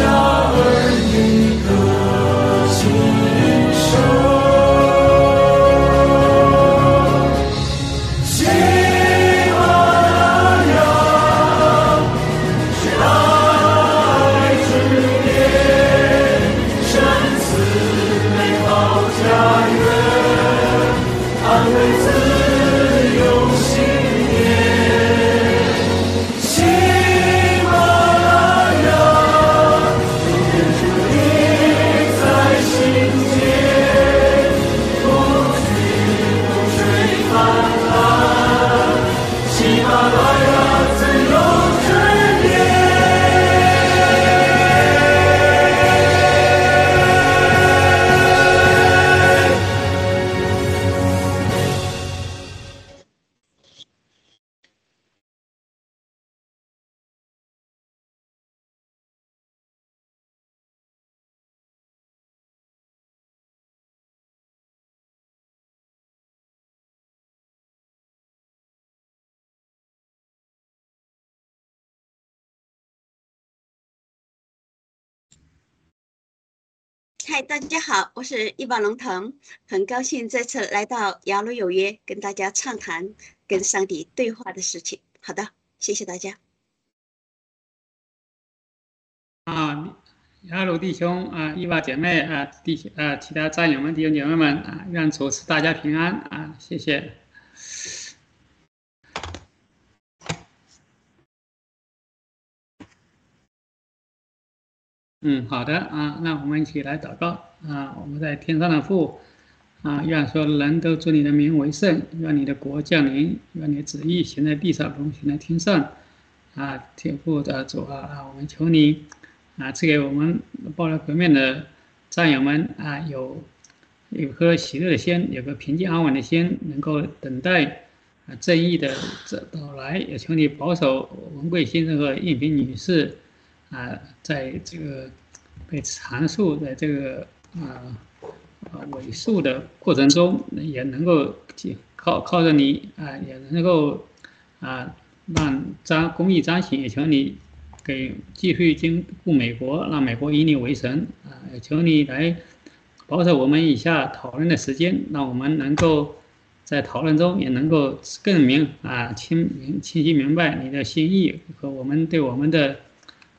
华嗨，大家好，我是一把龙腾，很高兴这次来到雅鲁有约，跟大家畅谈跟上帝对话的事情。好的，谢谢大家。啊，雅鲁弟兄啊，伊娃姐妹啊，弟兄啊，其他战友们、弟兄姐妹们啊，愿主赐大家平安啊，谢谢。嗯，好的啊，那我们一起来祷告啊，我们在天上的父啊，愿所有人都尊你的名为圣，愿你的国降临，愿你的旨意行在地上，如行在天上啊，天父的主啊啊，我们求你。啊，赐给我们抱着革命的战友们啊，有有颗喜乐的心，有个平静安稳的心，能够等待啊正义的这到来。也求你保守文贵先生和应平女士啊，在这个被阐述的这个啊啊尾数的过程中，也能够靠靠着你啊，也能够啊让彰公益彰显。也求你。给继续经顾美国，让美国以你为神啊！也求你来保守我们以下讨论的时间，让我们能够在讨论中也能够更明啊清明清晰明白你的心意和我们对我们的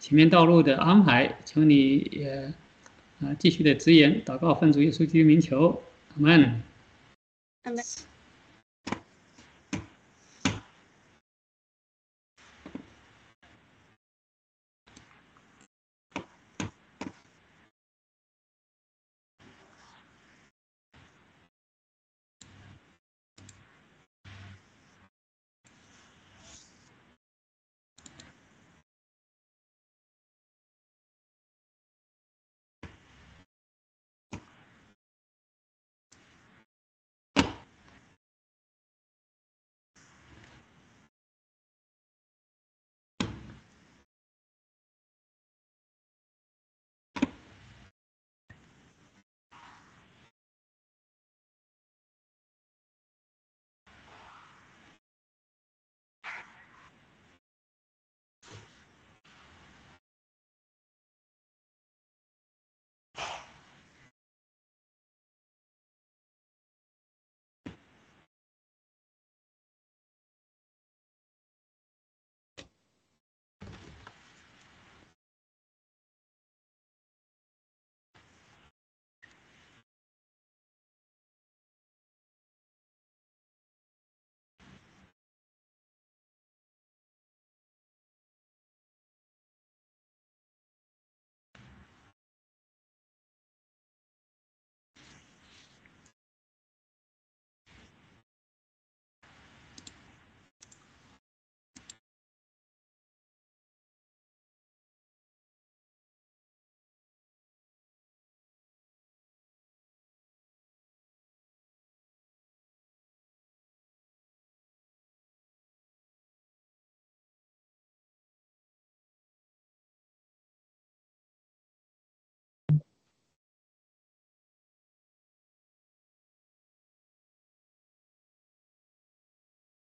前面道路的安排。求你也啊继续的指引，祷告奉主耶稣基督名求，阿门。阿门。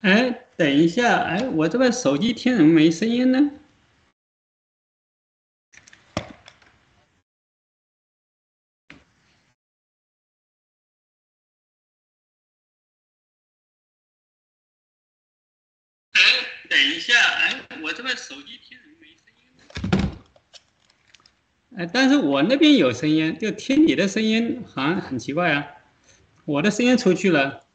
哎，等一下，哎，我这边手机听怎么没声音呢？哎，等一下，哎，我这边手机听怎么没声音呢？哎，但是我那边有声音，就听你的声音好像很奇怪啊，我的声音出去了。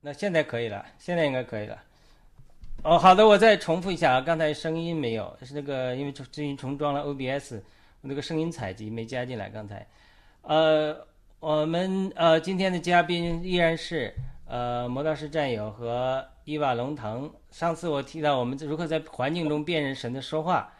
那现在可以了，现在应该可以了。哦，好的，我再重复一下啊，刚才声音没有，是那个因为最近重装了 OBS，那个声音采集没加进来。刚才，呃，我们呃今天的嘉宾依然是呃魔道士战友和伊瓦龙腾。上次我提到我们如何在环境中辨认神的说话，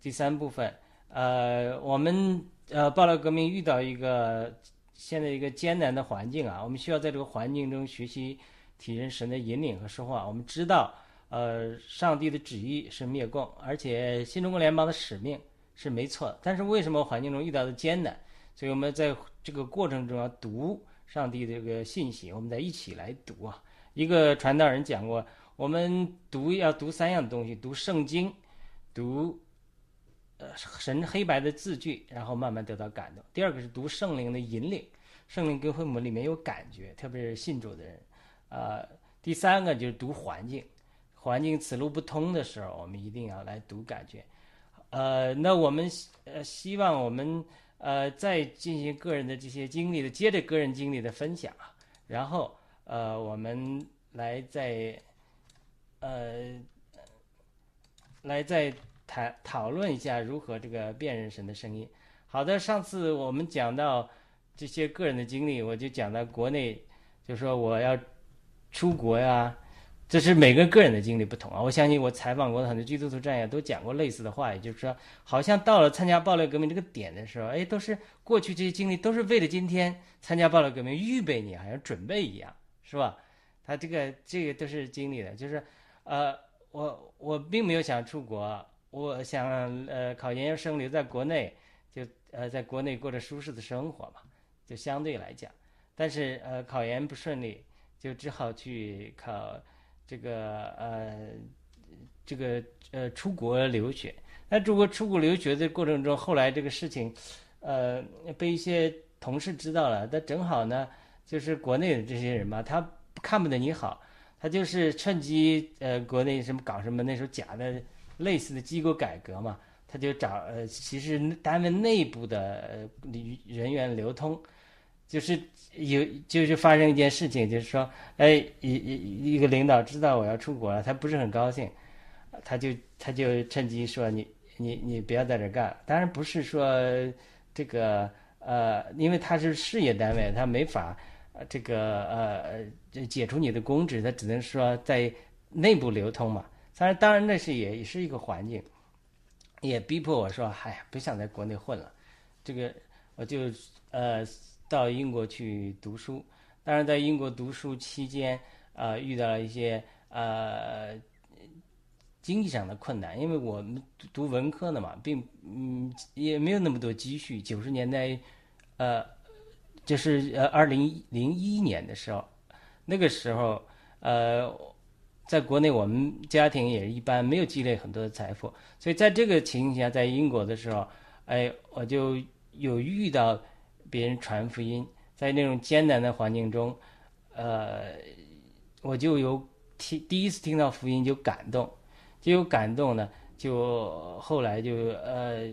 第三部分，呃，我们呃暴乱革命遇到一个现在一个艰难的环境啊，我们需要在这个环境中学习。体认神的引领和说话，我们知道，呃，上帝的旨意是灭共，而且新中国联邦的使命是没错。但是为什么环境中遇到的艰难？所以我们在这个过程中要读上帝的这个信息，我们在一起来读啊。一个传道人讲过，我们读要读三样东西：读圣经，读呃神黑白的字句，然后慢慢得到感动。第二个是读圣灵的引领，圣灵跟会我们里面有感觉，特别是信主的人。呃，第三个就是读环境，环境此路不通的时候，我们一定要来读感觉。呃，那我们呃希望我们呃再进行个人的这些经历的，接着个人经历的分享啊，然后呃我们来再呃来再谈讨论一下如何这个辨认神的声音。好的，上次我们讲到这些个人的经历，我就讲到国内，就说我要。出国呀，这是每个个人的经历不同啊。我相信我采访过的很多基督徒战友都讲过类似的话，也就是说，好像到了参加暴力革命这个点的时候，哎，都是过去这些经历都是为了今天参加暴力革命预备你，好像准备一样，是吧？他这个这个都是经历的，就是，呃，我我并没有想出国，我想呃考研究生留在国内，就呃在国内过着舒适的生活嘛，就相对来讲，但是呃考研不顺利。就只好去考这个呃这个呃出国留学。那如果出国留学的过程中，后来这个事情，呃被一些同事知道了，那正好呢，就是国内的这些人嘛，他看不得你好，他就是趁机呃国内什么搞什么那时候假的类似的机构改革嘛，他就找呃其实单位内部的人员流通。就是有，就是发生一件事情，就是说，哎，一一一个领导知道我要出国了，他不是很高兴，他就他就趁机说你你你不要在这干。当然不是说这个呃，因为他是事业单位，他没法这个呃解除你的公职，他只能说在内部流通嘛。当然当然那是也也是一个环境，也逼迫我说，哎呀，不想在国内混了，这个我就呃。到英国去读书，当然在英国读书期间，呃，遇到了一些呃经济上的困难，因为我们读文科的嘛，并嗯也没有那么多积蓄。九十年代，呃，就是呃二零零一年的时候，那个时候呃，在国内我们家庭也一般，没有积累很多的财富，所以在这个情形下，在英国的时候，哎，我就有遇到。别人传福音，在那种艰难的环境中，呃，我就有听第一次听到福音就感动，就有感动呢，就后来就呃，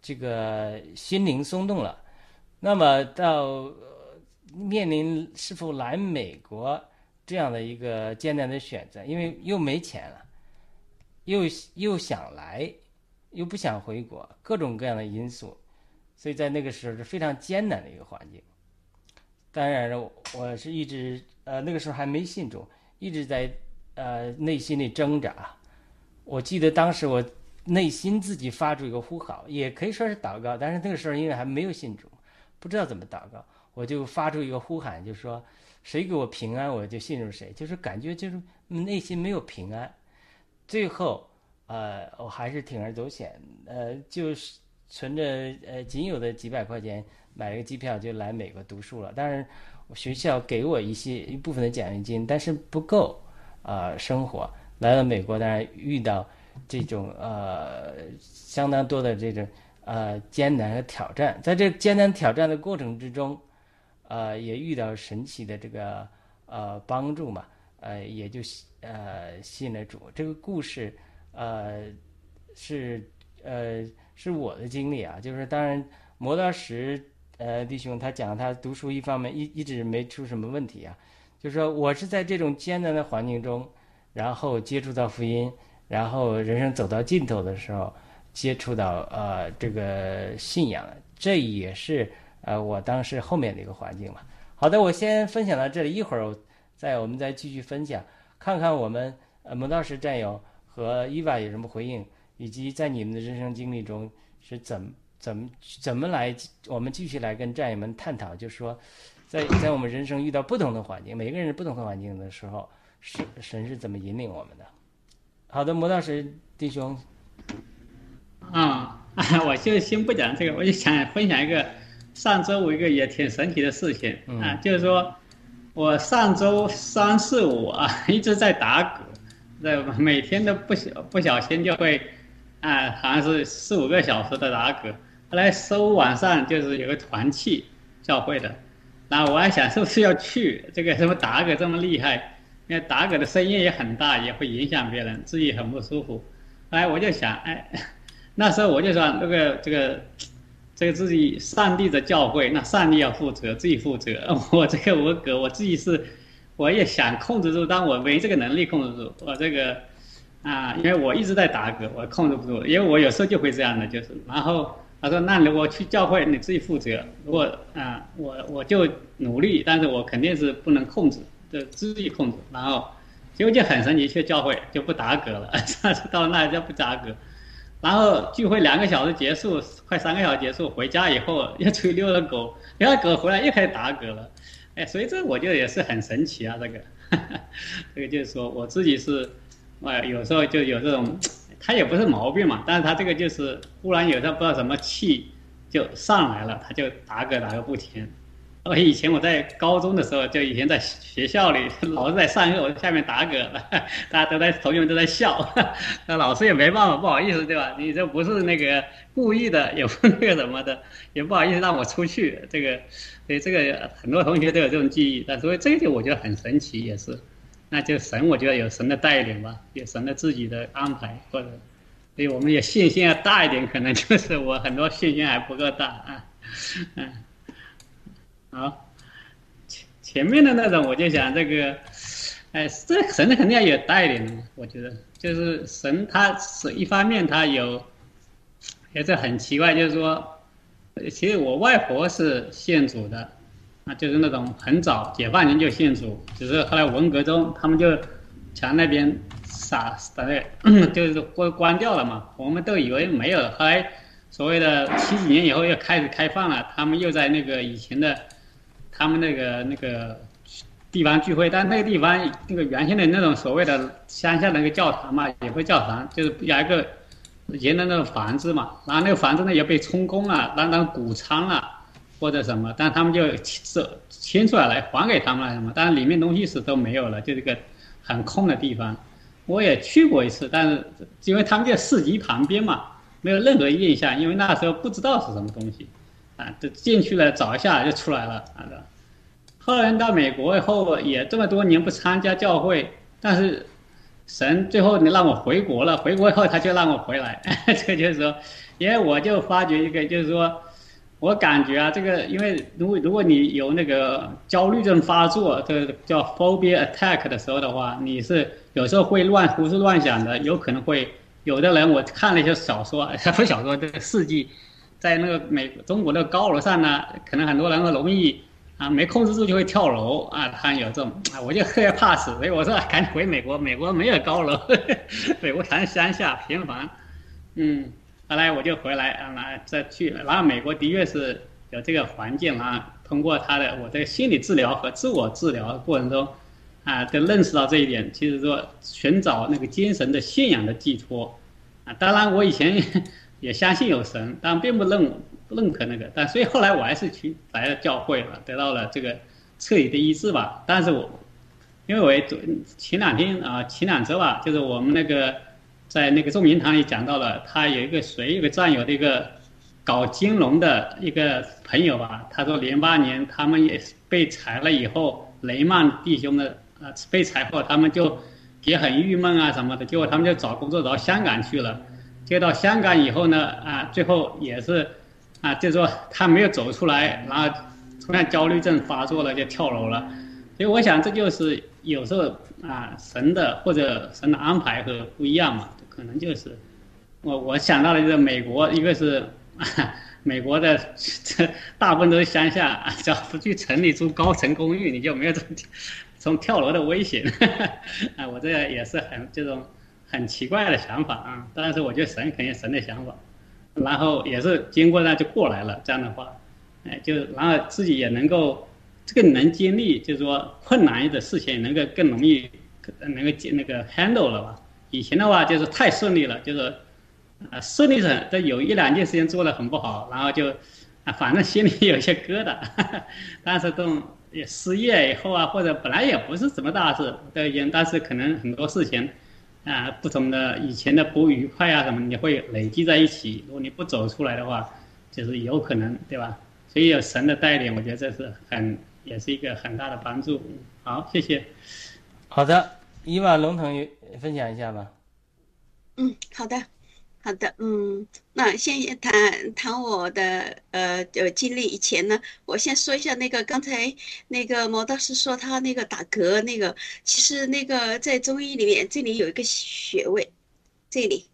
这个心灵松动了。那么到面临是否来美国这样的一个艰难的选择，因为又没钱了，又又想来，又不想回国，各种各样的因素。所以在那个时候是非常艰难的一个环境。当然了，我是一直呃那个时候还没信主，一直在呃内心里挣扎。我记得当时我内心自己发出一个呼号，也可以说是祷告。但是那个时候因为还没有信主，不知道怎么祷告，我就发出一个呼喊，就说谁给我平安，我就信任谁。就是感觉就是内心没有平安。最后呃，我还是铤而走险，呃，就是存着呃仅有的几百块钱买了个机票就来美国读书了。当然，学校给我一些一部分的奖学金，但是不够啊、生活。来了美国，当然遇到这种呃相当多的这种呃艰难和挑战，在这艰难挑战的过程之中，呃，也遇到神奇的这个呃帮助嘛，呃，也就呃信了主。这个故事呃是呃是我的经历啊，就是当然磨刀石呃弟兄他讲他读书一方面一一直没出什么问题啊，就是说我是在这种艰难的环境中，然后接触到福音，然后人生走到尽头的时候，接触到呃这个信仰，这也是呃我当时后面的一个环境嘛。好的，我先分享到这里，一会儿再我们再继续分享，看看我们呃磨刀石战友和伊娃有什么回应，以及在你们的人生经历中是怎怎么怎么来，我们继续来跟战友们探讨，就是说，在在我们人生遇到不同的环境，每个人不同的环境的时候，是神是怎么引领我们的？好的，魔道师弟兄，啊、我就先不讲这个，我就想分享一个上周我一个也挺神奇的事情啊，就是说我上周三四五啊 一直在打嗝，对吧？每天都不小不小心就会啊，好像是四五个小时的打嗝。后来周五晚上就是有个团契教会的，然后我还想是不是要去，这个什么打嗝这么厉害，因为打嗝的声音也很大，也会影响别人，自己很不舒服。后来我就想，哎，那时候我就说，那个这个这个自己上帝的教会，那上帝要负责，自己负责。我这个我嗝，我自己是，我也想控制住，但我没这个能力控制住。我这个啊，因为我一直在打嗝，我控制不住，因为我有时候就会这样的，就是。然后他说，那如果去教会，你自己负责。如果啊，我我就努力，但是我肯定是不能控制，就自己控制。然后结果就很神奇，去教会就不打嗝了，上次到那就不打嗝。然后聚会两个小时结束，快三个小时结束，回家以后又出去遛了狗，遛了狗回来又开始打嗝了，哎，所以这我觉得也是很神奇啊，这个，这个就是说我自己是，呃，有时候就有这种，他也不是毛病嘛，但是他这个就是忽然有时候不知道什么气就上来了，他就打嗝打个不停。我以前我在高中的时候，就以前在学校里，老师在上课，我下面打嗝，大家都在，同学们都在笑，那老师也没办法，不好意思，对吧？你这不是那个故意的，也不那个什么的，也不好意思让我出去。这个，所以这个很多同学都有这种记忆，但所以这一点我觉得很神奇，也是，那就神，我觉得有神的带领吧，有神的自己的安排，或者，所以我们也信心要大一点，可能就是我很多信心还不够大啊，嗯。好，前前面的那种，我就想这个，哎，这神肯定要有带领的，我觉得就是神，他是一方面他有，也是很奇怪，就是说，其实我外婆是信主的，啊，就是那种很早解放前就信主，只是后来文革中他们就墙那边撒把那 就是关关掉了嘛，我们都以为没有了，后来所谓的七几年以后又开始开放了，他们又在那个以前的。他们那个那个地方聚会，但那个地方那个原先的那种所谓的乡下的那个教堂嘛，也不是教堂，就是有一个以前的那个房子嘛，然后那个房子呢也被充公了，当当谷仓了或者什么，但他们就迁迁出来来，还给他们了什么，但是里面东西是都没有了，就这个很空的地方。我也去过一次，但是因为他们在市集旁边嘛，没有任何印象，因为那时候不知道是什么东西。啊，就进去了，找一下就出来了，啊。后来到美国以后，也这么多年不参加教会，但是神最后你让我回国了，回国以后他就让我回来，这个就是说，因为我就发觉一个，就是说，我感觉啊，这个因为如果如果你有那个焦虑症发作，这个叫 phobia attack 的时候的话，你是有时候会乱胡思乱想的，有可能会有的人我看了一些小说，不是小说，这个事迹。在那个美中国的高楼上呢，可能很多人容易啊没控制住就会跳楼啊，他有这种啊，我就特别怕死，所以我说赶紧回美国，美国没有高楼，美国全是乡下平房，嗯，后来我就回来啊，来再去，然后美国的确是有这个环境啊，通过他的我个心理治疗和自我治疗过程中啊，都认识到这一点，其实说寻找那个精神的信仰的寄托啊，当然我以前 也相信有神，但并不认认可那个，但所以后来我还是去来了教会了，得到了这个彻底的医治吧。但是我因为我前两天啊，前两周吧，就是我们那个在那个众明堂里讲到了，他有一个谁一个战友的一个搞金融的一个朋友吧，他说零八年他们也被裁了以后，雷曼弟兄的啊被裁后，他们就。也很郁闷啊什么的，结果他们就找工作到香港去了，接到香港以后呢，啊，最后也是，啊，就说他没有走出来，然后突然焦虑症发作了，就跳楼了。所以我想这就是有时候啊，神的或者神的安排和不一样嘛，可能就是，我我想到了就是美国，一个是啊 美国的这 大部分都是乡下，只要不去城里住高层公寓，你就没有这。从跳楼的危险，啊，我这也是很这种很奇怪的想法啊。但是我觉得神肯定神的想法，然后也是经过那就过来了。这样的话，哎，就然后自己也能够更能经历，就是说困难的事情能够更容易能够接那个 handle 了吧。以前的话就是太顺利了，就是啊顺利的都有一两件事情做得很不好，然后就啊反正心里有些疙瘩，但是都。也失业以后啊，或者本来也不是什么大事，都已经，但是可能很多事情，啊，不同的以前的不愉快啊什么，你会累积在一起。如果你不走出来的话，就是有可能，对吧？所以有神的带领，我觉得这是很，也是一个很大的帮助。好，谢谢。好的，伊万龙腾分享一下吧。嗯，好的。好的，嗯，那先谈谈我的呃呃经历。以前呢，我先说一下那个刚才那个毛道师说他那个打嗝那个，其实那个在中医里面，这里有一个穴位，这里，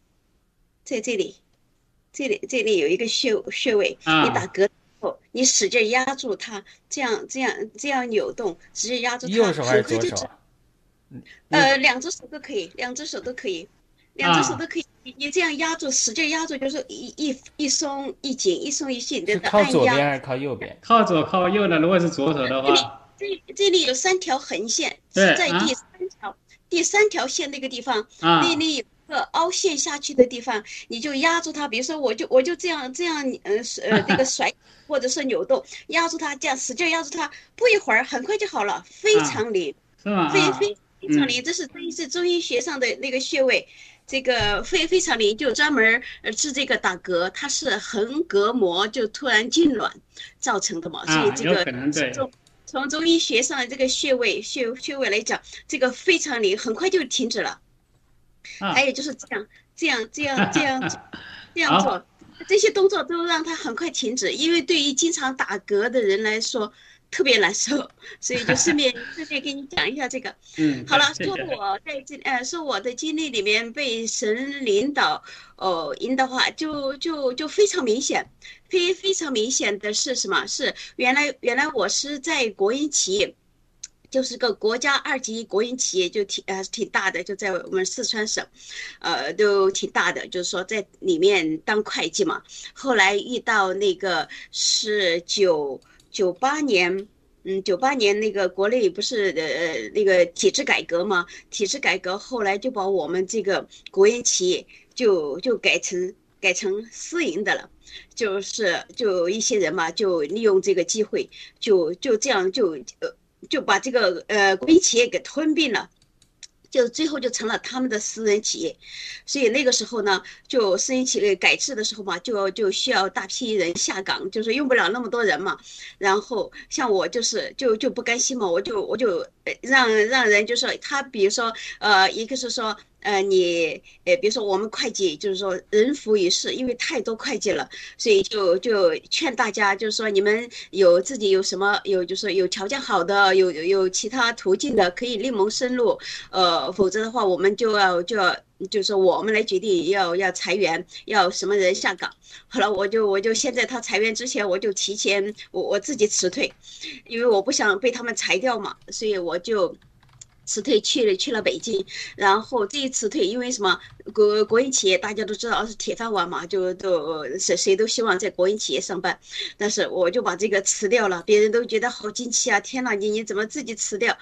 在这里，这里这里有一个穴穴位，你打嗝后，你使劲压住它，这样这样这样扭动，使劲压住它，右手还是左手？呃，两只手都可以，两只手都可以。两只手都可以，你你这样压住，使劲压住，就是一一一松一紧，一松一紧的靠左边还是靠右边？靠左靠右呢，如果是左手的话，这里这里有三条横线，是在第三条第三条线那个地方，那里有个凹陷下去的地方，你就压住它。比如说，我就我就这样这样，呃呃那个甩 或者是扭动，压住它，这样使劲压住它，不一会儿很快就好了，非常灵，是吗？非非非常灵，这是这是中医学上的那个穴位。这个非非常灵，就专门治这个打嗝，它是横膈膜就突然痉挛造成的嘛，所以这个从从中医学上的这个穴位穴穴位来讲，这个非常灵，很快就停止了。还有就是这样这样这样 这样这样做，这些动作都让它很快停止，因为对于经常打嗝的人来说。特别难受，所以就顺便 顺便跟你讲一下这个。嗯，好了，说我在这呃，说我的经历里面被神领导哦引导话，就就就非常明显，非非常明显的是什么？是原来原来我是在国营企业，就是个国家二级国营企业，就挺呃挺大的，就在我们四川省，呃都挺大的，就是说在里面当会计嘛。后来遇到那个是九。九八年，嗯，九八年那个国内不是呃那个体制改革嘛？体制改革后来就把我们这个国营企业就就改成改成私营的了，就是就一些人嘛，就利用这个机会，就就这样就呃就把这个呃国营企业给吞并了。就最后就成了他们的私人企业，所以那个时候呢，就私营企业改制的时候嘛，就就需要大批人下岗，就是用不了那么多人嘛。然后像我就是就就不甘心嘛，我就我就让让人就是他，比如说呃，一个是说。呃，你呃，比如说我们会计，就是说人浮于事，因为太多会计了，所以就就劝大家，就是说你们有自己有什么有，就是有条件好的，有有其他途径的，可以另谋生路。呃，否则的话，我们就要就要就是我们来决定要要裁员，要什么人下岗。好了，我就我就先在他裁员之前，我就提前我我自己辞退，因为我不想被他们裁掉嘛，所以我就。辞退去了去了北京，然后这一辞退，因为什么？国国营企业大家都知道是铁饭碗嘛，就都谁谁都希望在国营企业上班。但是我就把这个辞掉了，别人都觉得好惊奇啊！天哪，你你怎么自己辞掉？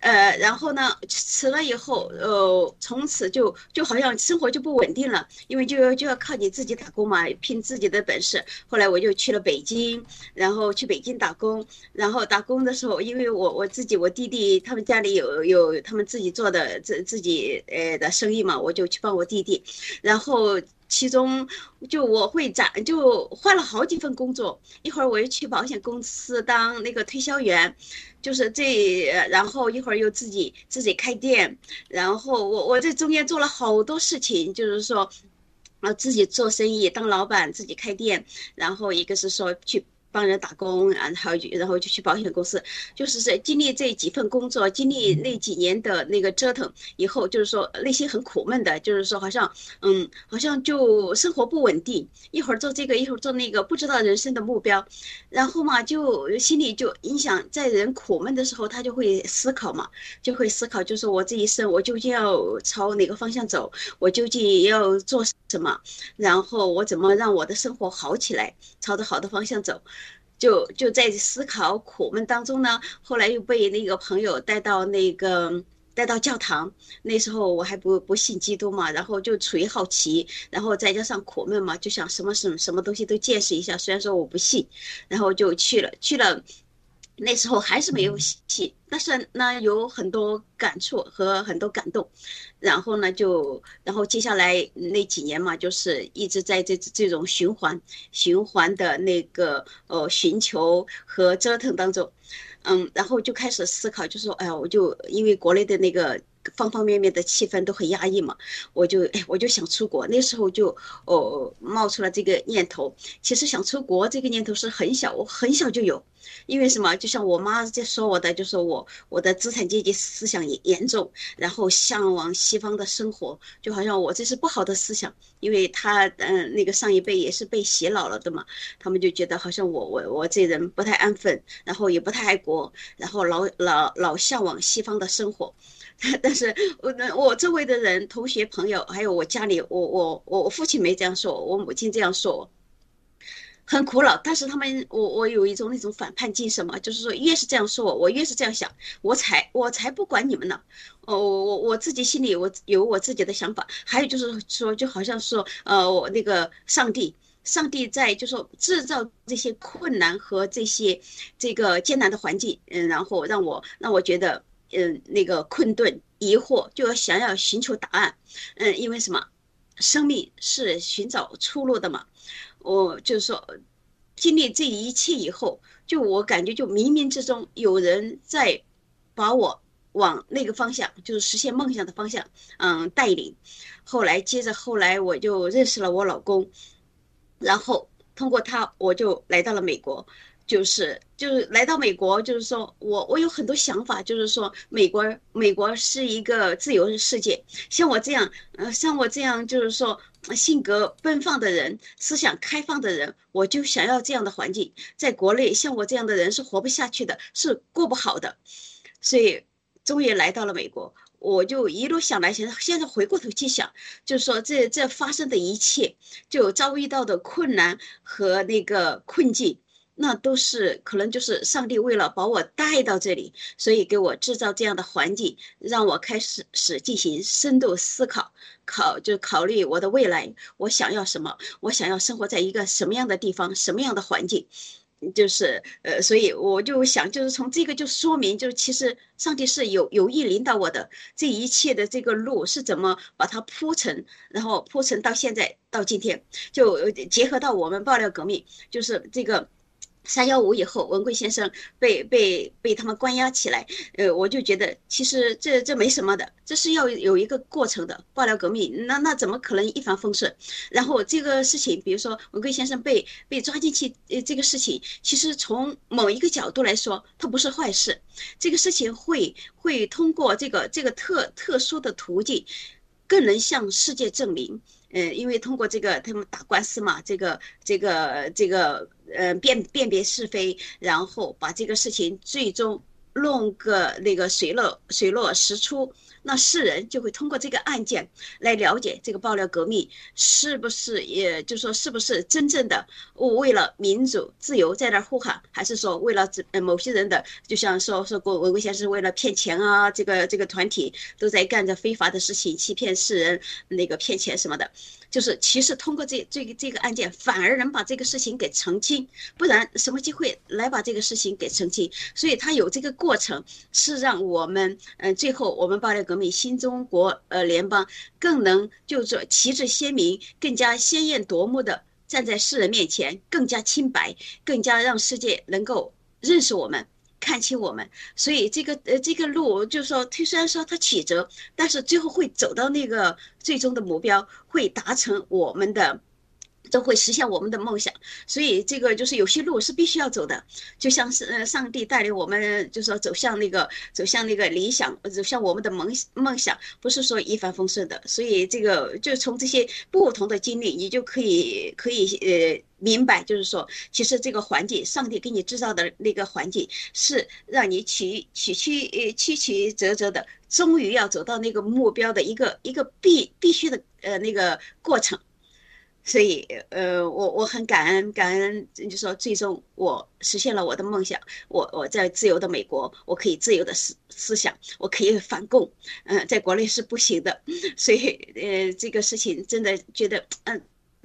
呃，然后呢，辞了以后，呃，从此就就好像生活就不稳定了，因为就要就要靠你自己打工嘛，拼自己的本事。后来我就去了北京，然后去北京打工，然后打工的时候，因为我我自己我弟弟他们家里有有他们自己做的自自己呃的生意嘛，我就去帮我弟弟，然后。其中，就我会展，就换了好几份工作。一会儿我又去保险公司当那个推销员，就是这，然后一会儿又自己自己开店，然后我我这中间做了好多事情，就是说，啊，自己做生意当老板，自己开店，然后一个是说去。帮人打工，然后然后就去保险公司，就是在经历这几份工作，经历那几年的那个折腾以后，就是说内心很苦闷的，就是说好像，嗯，好像就生活不稳定，一会儿做这个，一会儿做那个，不知道人生的目标，然后嘛，就心里就影响，在人苦闷的时候，他就会思考嘛，就会思考，就是我这一生我究竟要朝哪个方向走，我究竟要做什么，然后我怎么让我的生活好起来，朝着好的方向走。就就在思考苦闷当中呢，后来又被那个朋友带到那个带到教堂。那时候我还不不信基督嘛，然后就处于好奇，然后再加上苦闷嘛，就想什么什么什么东西都见识一下。虽然说我不信，然后就去了去了。那时候还是没有戏，但是呢有很多感触和很多感动。然后呢，就然后接下来那几年嘛，就是一直在这这种循环循环的那个呃寻求和折腾当中，嗯，然后就开始思考，就说哎呀，我就因为国内的那个方方面面的气氛都很压抑嘛，我就哎我就想出国。那时候就哦冒出了这个念头。其实想出国这个念头是很小，我很小就有。因为什么？就像我妈在说我的，就是我我的资产阶级思想严严重，然后向往西方的生活，就好像我这是不好的思想。因为他嗯，那个上一辈也是被洗脑了的嘛，他们就觉得好像我我我这人不太安分，然后也不太爱国，然后老老老向往西方的生活。但是我我周围的人、同学、朋友，还有我家里，我我我我父亲没这样说，我母亲这样说。很苦恼，但是他们，我我有一种那种反叛精神嘛，就是说越是这样说我，我越是这样想，我才我才不管你们呢，哦，我我我自己心里我有我自己的想法，还有就是说，就好像说，呃，我那个上帝，上帝在就说制造这些困难和这些这个艰难的环境，嗯，然后让我让我觉得，嗯，那个困顿疑惑，就要想要寻求答案，嗯，因为什么，生命是寻找出路的嘛。我就是说，经历这一切以后，就我感觉就冥冥之中有人在把我往那个方向，就是实现梦想的方向，嗯，带领。后来接着后来我就认识了我老公，然后通过他我就来到了美国。就是就是来到美国，就是说我我有很多想法，就是说美国美国是一个自由的世界，像我这样，呃，像我这样，就是说性格奔放的人，思想开放的人，我就想要这样的环境。在国内，像我这样的人是活不下去的，是过不好的，所以终于来到了美国，我就一路想来想，现在回过头去想，就是说这这发生的一切，就遭遇到的困难和那个困境。那都是可能就是上帝为了把我带到这里，所以给我制造这样的环境，让我开始始进行深度思考，考就考虑我的未来，我想要什么，我想要生活在一个什么样的地方，什么样的环境，就是呃，所以我就想，就是从这个就说明，就是其实上帝是有有意领导我的，这一切的这个路是怎么把它铺成，然后铺成到现在到今天，就结合到我们爆料革命，就是这个。三幺五以后，文贵先生被被被他们关押起来，呃，我就觉得其实这这没什么的，这是要有一个过程的。爆料革命，那那怎么可能一帆风顺？然后这个事情，比如说文贵先生被被抓进去，呃，这个事情其实从某一个角度来说，它不是坏事。这个事情会会通过这个这个特特殊的途径，更能向世界证明。嗯，因为通过这个他们打官司嘛，这个这个这个呃辨辨别是非，然后把这个事情最终弄个那个水落水落石出，那世人就会通过这个案件来了解这个爆料革命是不是，也就说是不是真正的为了民主自由在那儿呼喊，还是说为了某些人的，就像说说过文文先生为了骗钱啊，这个这个团体都在干着非法的事情，欺骗世人，那个骗钱什么的。就是其实通过这这个这个案件，反而能把这个事情给澄清，不然什么机会来把这个事情给澄清？所以他有这个过程，是让我们嗯，最后我们爆料革命新中国呃联邦更能就是旗帜鲜明，更加鲜艳夺目的站在世人面前，更加清白，更加让世界能够认识我们。看清我们，所以这个呃这个路就是说，虽然说它曲折，但是最后会走到那个最终的目标，会达成我们的。都会实现我们的梦想，所以这个就是有些路是必须要走的，就像是呃上帝带领我们，就说走向那个走向那个理想，走向我们的梦梦想，不是说一帆风顺的。所以这个就从这些不同的经历，你就可以可以呃明白，就是说其实这个环境，上帝给你制造的那个环境，是让你曲曲曲呃曲曲折折的，终于要走到那个目标的一个一个必必须的呃那个过程。所以，呃，我我很感恩，感恩，就说最终我实现了我的梦想，我我在自由的美国，我可以自由的思思想，我可以反共，嗯，在国内是不行的，所以，呃，这个事情真的觉得，嗯，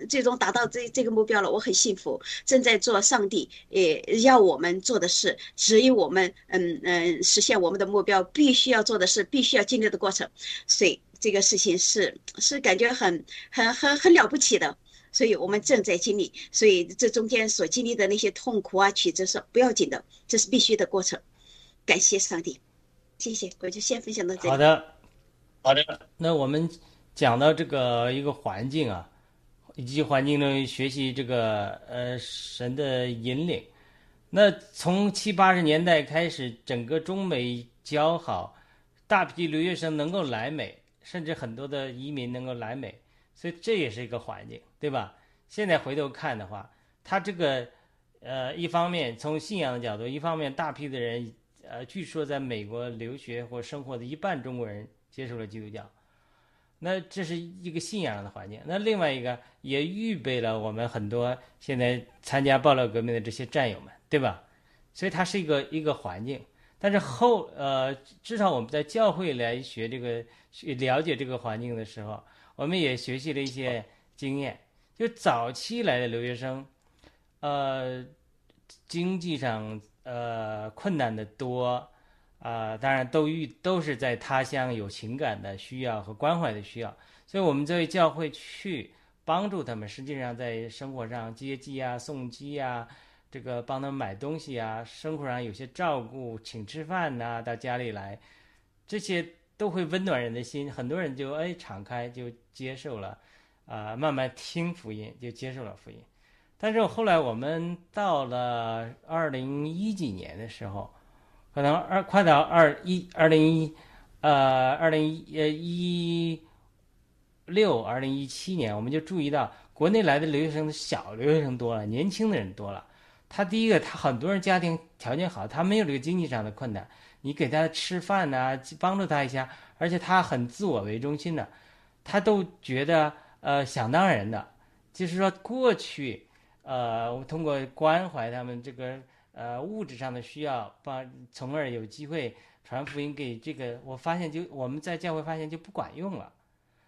最终达到这这个目标了，我很幸福，正在做上帝，呃，要我们做的事，指引我们，嗯嗯，实现我们的目标，必须要做的事，必须要经历的过程，所以这个事情是是感觉很很很很了不起的。所以我们正在经历，所以这中间所经历的那些痛苦啊、曲折是不要紧的，这是必须的过程。感谢上帝，谢谢，我就先分享到这里。好的，好的。那我们讲到这个一个环境啊，以及环境中学习这个呃神的引领。那从七八十年代开始，整个中美交好，大批留学生能够来美，甚至很多的移民能够来美。所以这也是一个环境，对吧？现在回头看的话，他这个，呃，一方面从信仰的角度，一方面大批的人，呃，据说在美国留学或生活的一半中国人接受了基督教，那这是一个信仰的环境。那另外一个也预备了我们很多现在参加暴乱革命的这些战友们，对吧？所以它是一个一个环境。但是后，呃，至少我们在教会来学这个，了解这个环境的时候。我们也学习了一些经验，就早期来的留学生，呃，经济上呃困难的多，啊，当然都遇都是在他乡有情感的需要和关怀的需要，所以我们作为教会去帮助他们，实际上在生活上接济啊、送机啊，这个帮他们买东西啊，生活上有些照顾，请吃饭呐，到家里来，这些。都会温暖人的心，很多人就哎敞开就接受了，啊，慢慢听福音就接受了福音。但是后来我们到了二零一几年的时候，可能二快到二一二零一，呃二零一呃一六二零一七年，我们就注意到国内来的留学生小留学生多了，年轻的人多了。他第一个，他很多人家庭条件好，他没有这个经济上的困难。你给他吃饭呐，帮助他一下，而且他很自我为中心的，他都觉得呃想当然的，就是说过去呃我通过关怀他们这个呃物质上的需要，帮从而有机会传福音给这个，我发现就我们在教会发现就不管用了，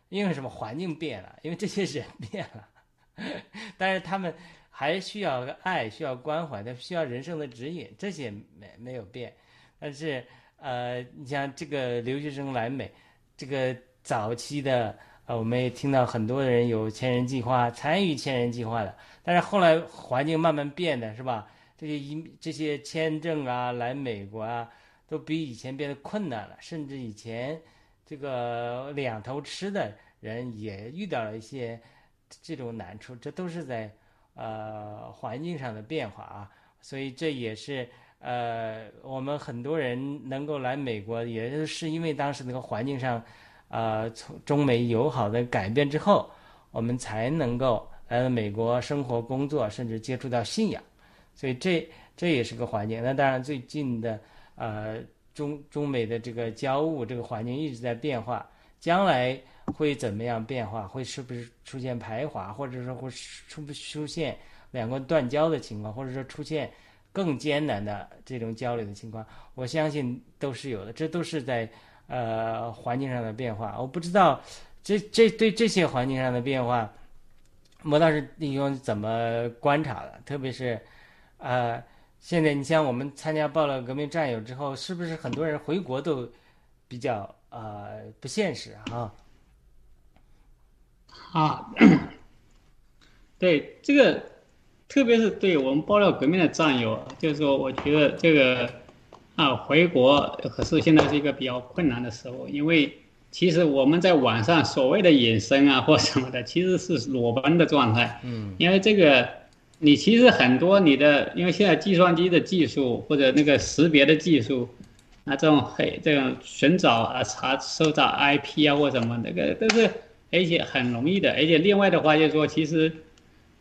因为什么环境变了，因为这些人变了，但是他们还需要爱，需要关怀，他需要人生的指引，这些没没有变。但是，呃，你像这个留学生来美，这个早期的，呃，我们也听到很多人有千人计划，参与千人计划的。但是后来环境慢慢变的，是吧？这些移这些签证啊，来美国啊，都比以前变得困难了。甚至以前这个两头吃的人也遇到了一些这种难处，这都是在呃环境上的变化啊。所以这也是。呃，我们很多人能够来美国，也是因为当时那个环境上，呃，从中美友好的改变之后，我们才能够来到美国生活、工作，甚至接触到信仰。所以这这也是个环境。那当然，最近的呃中中美的这个交恶这个环境一直在变化，将来会怎么样变化？会是不是出现排华，或者说会出不出现两国断交的情况，或者说出现更艰难的这种交流的情况？我相信都是有的，这都是在呃环境上的变化。我不知道这这对这些环境上的变化，莫道士弟兄怎么观察的？特别是呃。现在你像我们参加爆料革命战友之后，是不是很多人回国都比较呃不现实啊？啊，对这个，特别是对我们爆料革命的战友，就是说，我觉得这个啊回国可是现在是一个比较困难的时候，因为其实我们在网上所谓的隐身啊或什么的，其实是裸奔的状态。嗯，因为这个。你其实很多你的，因为现在计算机的技术或者那个识别的技术，啊，这种黑这种寻找啊查搜找 IP 啊或什么那个都是而且很容易的，而且另外的话就是说，其实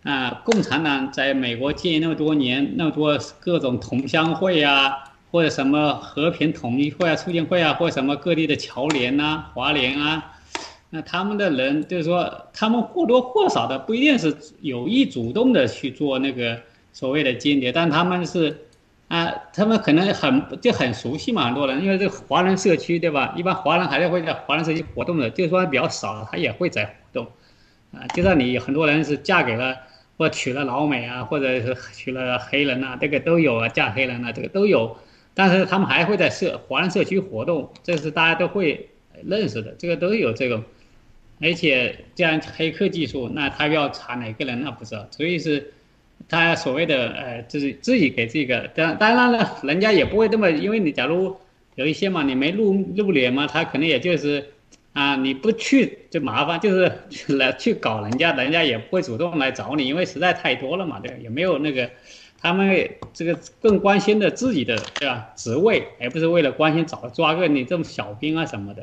啊，共产党在美国建那么多年，那么多各种同乡会啊，或者什么和平统一会啊、促进会啊，或者什么各地的侨联呐、华联啊。那他们的人就是说，他们或多或少的不一定是有意主动的去做那个所谓的间谍，但他们是，啊，他们可能很就很熟悉嘛，很多人，因为这个华人社区对吧？一般华人还是会在华人社区活动的，就算比较少，他也会在活动，啊，就算你很多人是嫁给了或娶了老美啊，或者是娶了黑人呐，这个都有啊，嫁黑人呐，这个都有，但是他们还会在社华人社区活动，这是大家都会认识的，这个都有这个。而且这样黑客技术，那他要查哪个人，那不知道。所以是，他所谓的呃，就是自己给这个，当当然了，人家也不会这么，因为你假如有一些嘛，你没露露脸嘛，他可能也就是，啊，你不去就麻烦，就是 来去搞人家，人家也不会主动来找你，因为实在太多了嘛，对？也没有那个，他们这个更关心的自己的对吧？职位，而不是为了关心找抓个你这种小兵啊什么的。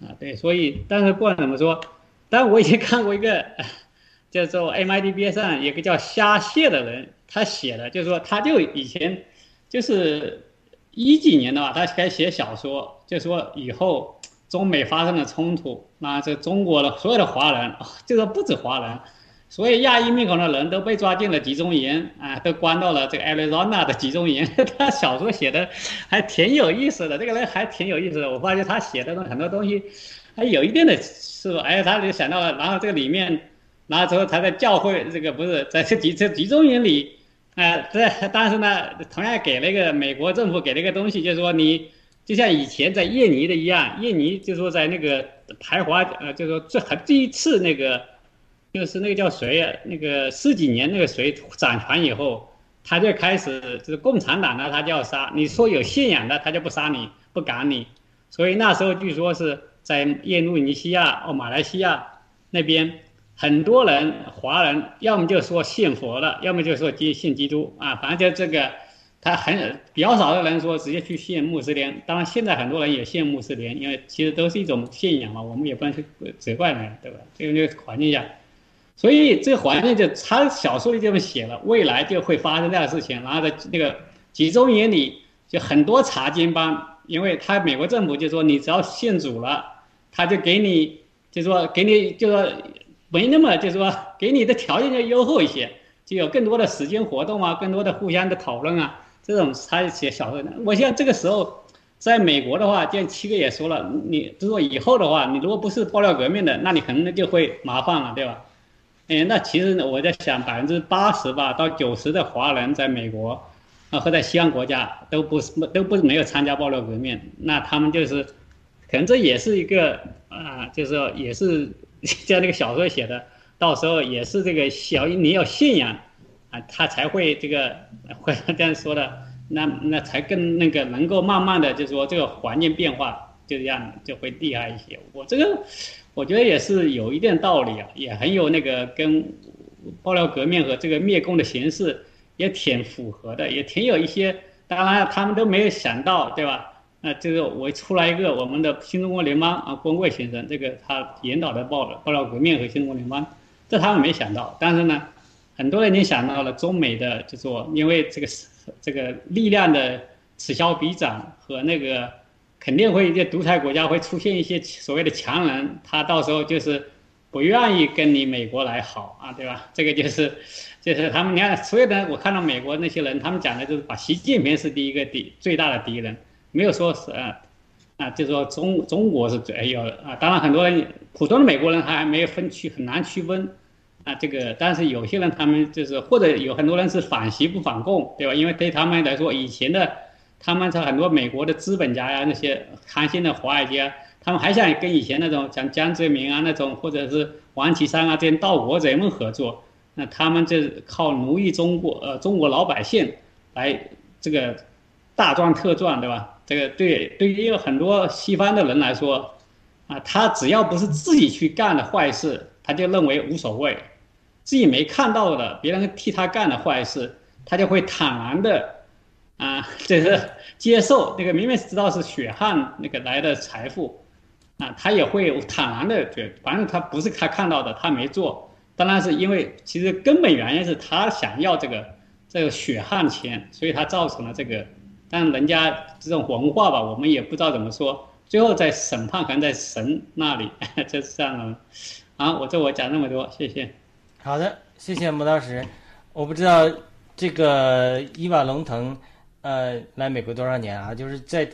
啊，对，所以，但是不管怎么说，但我以前看过一个，叫做 MIDB 上一个叫虾蟹的人，他写的，就是说，他就以前，就是一几年的话，他开始写小说，就说以后中美发生了冲突，那这中国的所有的华人，就说不止华人。所以亚裔面孔的人都被抓进了集中营啊，都关到了这个 Arizona 的集中营。他小说写的还挺有意思的，这个人还挺有意思的。我发现他写的很多东西还有一定的是吧？哎，他就想到了，然后这个里面，然后之后他在教会这个不是在这集这集中营里，哎，这但是呢，同样给那个美国政府给了一个东西，就是说你就像以前在印尼的一样，印尼就说在那个排华呃，就说最还第一次那个。就是那个叫谁呀？那个十几年那个谁掌权以后，他就开始就是共产党呢，他就要杀。你说有信仰的，他就不杀你，不赶你。所以那时候据说是在印度尼西亚、哦马来西亚那边，很多人华人要么就说信佛了，要么就说基信基督啊，反正就这个，他很比较少的人说直接去信穆斯林。当然现在很多人也信穆斯林，因为其实都是一种信仰嘛，我们也不能去责怪人，对吧？这个环境下。所以这个环境就他小说里这么写了，未来就会发生这样的事情。然后在那个集中营里，就很多查经班，因为他美国政府就说你只要信主了，他就给你，就说给你就说没那么就说给你的条件就优厚一些，就有更多的时间活动啊，更多的互相的讨论啊。这种他写小说，我想这个时候在美国的话，见七哥也说了，你就说以后的话，你如果不是爆料革命的，那你可能就会麻烦了，对吧？哎，那其实呢，我在想，百分之八十吧到九十的华人在美国，啊，和在西方国家都不是都不是没有参加爆料革命，那他们就是，可能这也是一个啊，就是说也是 像那个小说写的，到时候也是这个小你要信仰，他才会这个会这样说的，那那才更那个能够慢慢的就是说这个环境变化就这样就会厉害一些，我这个。我觉得也是有一定道理啊，也很有那个跟爆料革命和这个灭共的形式也挺符合的，也挺有一些。当然他们都没有想到，对吧？那这个我出来一个我们的新中国联邦啊，光贵先生，这个他引导的爆爆料革命和新中国联邦，这他们没想到。但是呢，很多人已经想到了中美的，就说因为这个这个力量的此消彼长和那个肯定会一些独裁国家会出现一些所谓的强人，他到时候就是不愿意跟你美国来好啊，对吧？这个就是，就是他们你看所有的我看到美国那些人，他们讲的就是把习近平是第一个敌最大的敌人，没有说是啊，啊，就说中中国是最有啊，当然很多人普通的美国人他还没有分区很难区分。啊，这个，但是有些人他们就是，或者有很多人是反习不反共，对吧？因为对他们来说，以前的他们是很多美国的资本家呀，那些贪心的华尔街，他们还想跟以前那种像江泽民啊那种，或者是王岐山啊这些盗国贼们合作，那他们就是靠奴役中国呃中国老百姓来这个大赚特赚，对吧？这个对对于很多西方的人来说，啊，他只要不是自己去干的坏事，他就认为无所谓。自己没看到的，别人替他干的坏事，他就会坦然的，啊，就是接受那个明明知道是血汗那个来的财富，啊，他也会坦然的觉，反正他不是他看到的，他没做，当然是因为其实根本原因是他想要这个这个血汗钱，所以他造成了这个，但人家这种文化吧，我们也不知道怎么说，最后在审判可能在神那里，就是这样的。好，我这我讲那么多，谢谢。好的，谢谢磨刀石。我不知道这个伊瓦龙腾，呃，来美国多少年啊？就是在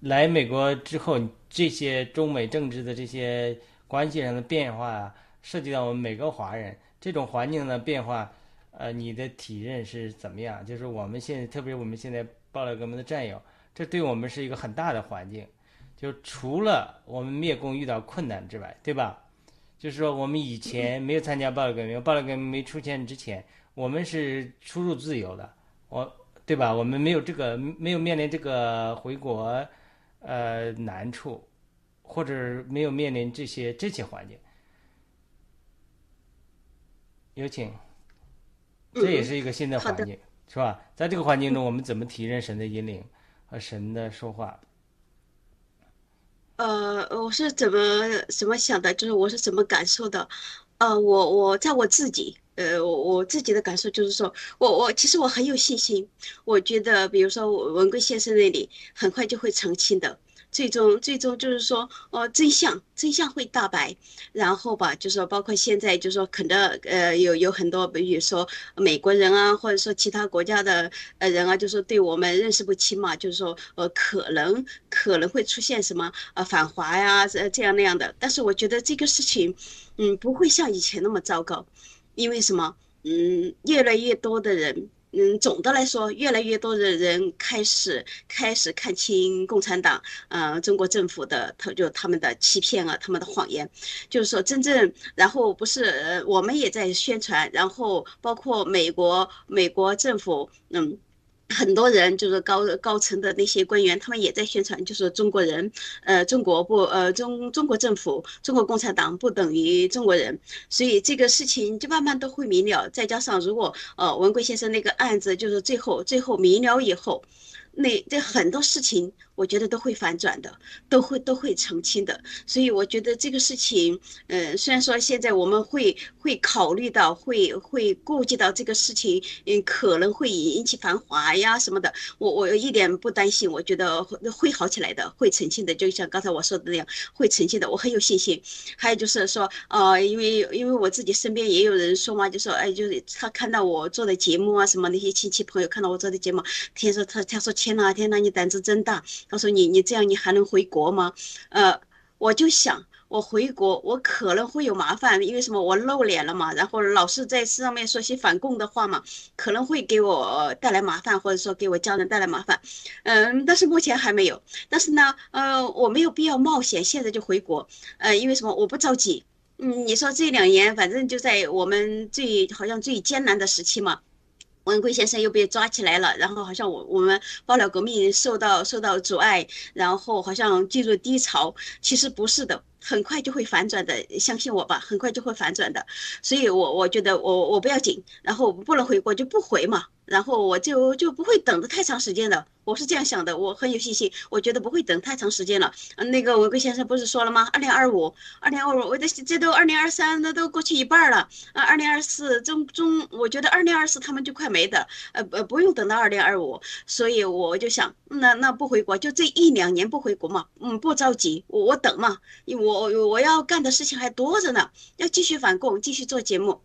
来美国之后，这些中美政治的这些关系上的变化啊，涉及到我们每个华人这种环境的变化，呃，你的体认是怎么样？就是我们现在，特别我们现在爆料革命的战友，这对我们是一个很大的环境。就除了我们灭共遇到困难之外，对吧？就是说，我们以前没有参加暴力革命，暴力革命没出现之前，我们是出入自由的，我对吧？我们没有这个，没有面临这个回国，呃，难处，或者没有面临这些这些环境。有请，这也是一个新的环境，是吧？在这个环境中，我们怎么体认神的引领和神的说话？呃，我是怎么怎么想的？就是我是怎么感受的？呃，我我在我自己，呃，我我自己的感受就是说，我我其实我很有信心。我觉得，比如说文贵先生那里，很快就会澄清的。最终，最终就是说，哦，真相，真相会大白。然后吧，就是说，包括现在，就是说，可能呃，有有很多，比如说美国人啊，或者说其他国家的呃人啊，就是对我们认识不清嘛，就是说，呃，可能可能会出现什么呃反华呀，这这样那样的。但是我觉得这个事情，嗯，不会像以前那么糟糕，因为什么？嗯，越来越多的人。嗯，总的来说，越来越多的人开始开始看清共产党，呃，中国政府的他就他们的欺骗啊，他们的谎言，就是说真正，然后不是呃我们也在宣传，然后包括美国美国政府，嗯。很多人就是高高层的那些官员，他们也在宣传，就是中国人，呃，中国不，呃，中中国政府，中国共产党不等于中国人，所以这个事情就慢慢都会明了。再加上如果呃文贵先生那个案子就是最后最后明了以后，那这很多事情。我觉得都会反转的，都会都会澄清的，所以我觉得这个事情，嗯，虽然说现在我们会会考虑到，会会顾及到这个事情，嗯，可能会引起反华呀什么的，我我一点不担心，我觉得会会好起来的，会澄清的，就像刚才我说的那样，会澄清的，我很有信心。还有就是说，呃，因为因为我自己身边也有人说嘛，就说，哎，就是他看到我做的节目啊，什么那些亲戚朋友看到我做的节目，天说他他说天哪天哪，你胆子真大。他说：“你你这样你还能回国吗？呃，我就想我回国我可能会有麻烦，因为什么？我露脸了嘛，然后老是在上面说些反共的话嘛，可能会给我带来麻烦，或者说给我家人带来麻烦。嗯，但是目前还没有。但是呢，呃，我没有必要冒险现在就回国。呃，因为什么？我不着急。嗯，你说这两年反正就在我们最好像最艰难的时期嘛。”文贵先生又被抓起来了，然后好像我我们爆料革命受到受到阻碍，然后好像进入低潮。其实不是的，很快就会反转的，相信我吧，很快就会反转的。所以，我我觉得我我不要紧，然后不能回国就不回嘛，然后我就就不会等的太长时间的。我是这样想的，我很有信心，我觉得不会等太长时间了。嗯，那个文贵先生不是说了吗？二零二五，二零二五，我的这都二零二三，那都过去一半了。啊，二零二四中中，我觉得二零二四他们就快没的，呃呃，不用等到二零二五。所以我就想，那那不回国，就这一两年不回国嘛，嗯，不着急，我我等嘛，我我要干的事情还多着呢，要继续反共，继续做节目。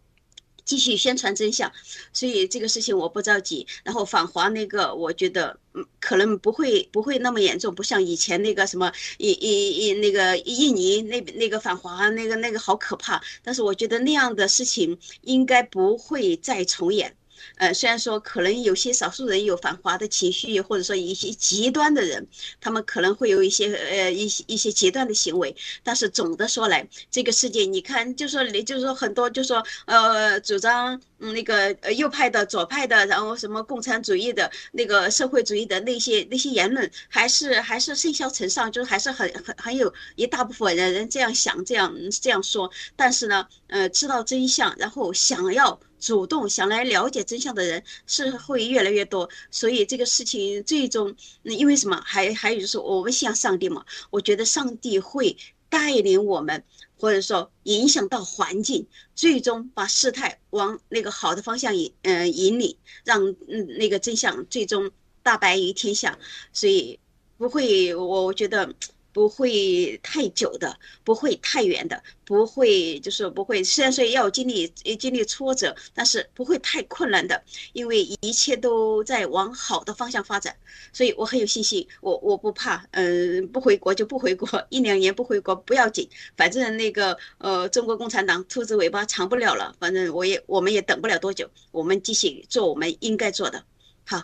继续宣传真相，所以这个事情我不着急。然后反华那个，我觉得嗯，可能不会不会那么严重，不像以前那个什么印印印那个印尼那那个反华那个那个好可怕。但是我觉得那样的事情应该不会再重演。呃，虽然说可能有些少数人有反华的情绪，或者说一些极端的人，他们可能会有一些呃一些一些极端的行为，但是总的说来，这个世界你看，就说你就是说很多就说呃主张那个呃右派的、左派的，然后什么共产主义的那个社会主义的那些那些言论，还是还是甚嚣尘上，就是还是很很很有一大部分人人这样想这样这样说，但是呢，呃知道真相，然后想要。主动想来了解真相的人是会越来越多，所以这个事情最终，因为什么？还还有就是我们信仰上帝嘛，我觉得上帝会带领我们，或者说影响到环境，最终把事态往那个好的方向引，嗯，引领，让嗯那个真相最终大白于天下，所以不会，我我觉得。不会太久的，不会太远的，不会就是不会。虽然说要经历经历挫折，但是不会太困难的，因为一切都在往好的方向发展，所以我很有信心。我我不怕，嗯，不回国就不回国，一两年不回国不要紧，反正那个呃，中国共产党兔子尾巴长不了了，反正我也我们也等不了多久，我们继续做我们应该做的。好，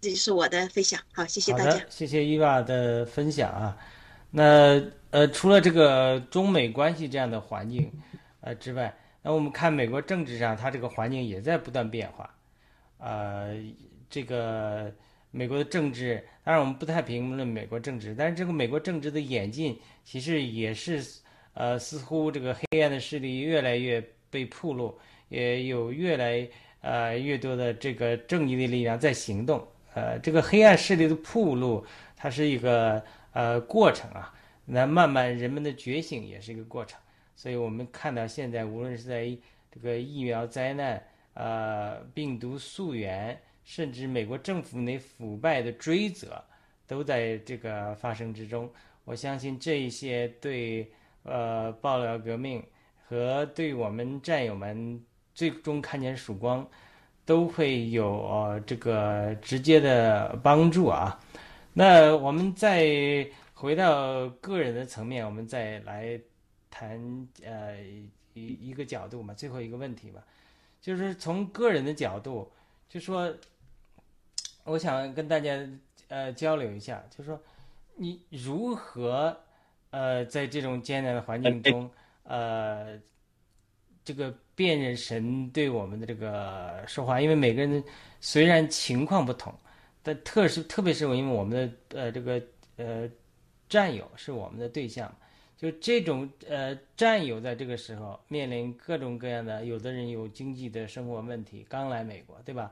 这就是我的分享。好，谢谢大家。谢谢伊娃的分享啊。那呃，除了这个中美关系这样的环境，呃之外，那我们看美国政治上，它这个环境也在不断变化。呃，这个美国的政治，当然我们不太评论美国政治，但是这个美国政治的演进，其实也是呃，似乎这个黑暗的势力越来越被铺露，也有越来呃越多的这个正义的力量在行动。呃，这个黑暗势力的铺露，它是一个。呃，过程啊，那慢慢人们的觉醒也是一个过程，所以我们看到现在，无论是在这个疫苗灾难、呃病毒溯源，甚至美国政府那腐败的追责，都在这个发生之中。我相信这一些对呃爆料革命和对我们战友们最终看见曙光，都会有呃这个直接的帮助啊。那我们再回到个人的层面，我们再来谈呃一一个角度嘛，最后一个问题吧，就是从个人的角度，就说我想跟大家呃交流一下，就说你如何呃在这种艰难的环境中呃这个辨认神对我们的这个说话，因为每个人虽然情况不同。但特是特别是因为我们的呃这个呃战友是我们的对象，就这种呃战友在这个时候面临各种各样的，有的人有经济的生活问题，刚来美国，对吧？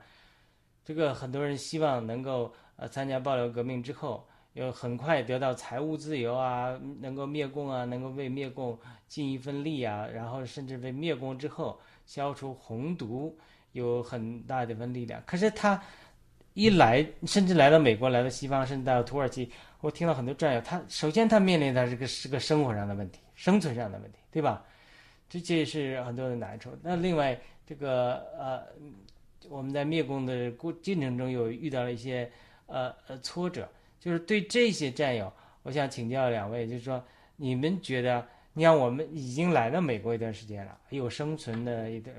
这个很多人希望能够呃参加爆料革命之后，有很快得到财务自由啊，能够灭共啊，能够为灭共尽一份力啊，然后甚至为灭共之后消除红毒有很大的一份力量。可是他。一来，甚至来到美国，来到西方，甚至到土耳其，我听到很多战友，他首先他面临的这个是个生活上的问题，生存上的问题，对吧？这这是很多的难处。那另外，这个呃，我们在灭共的过进程中有遇到了一些呃呃挫折，就是对这些战友，我想请教两位，就是说，你们觉得，你看我们已经来到美国一段时间了，有生存的一段，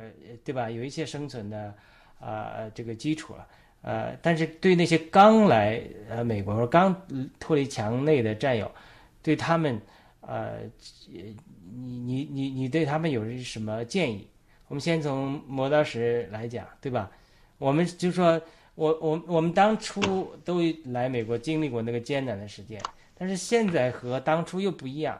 对吧？有一些生存的啊这个基础了。呃，但是对那些刚来呃美国或者刚脱离墙内的战友，对他们，呃，你你你你对他们有什么建议？我们先从磨刀石来讲，对吧？我们就说，我我我们当初都来美国经历过那个艰难的时间，但是现在和当初又不一样，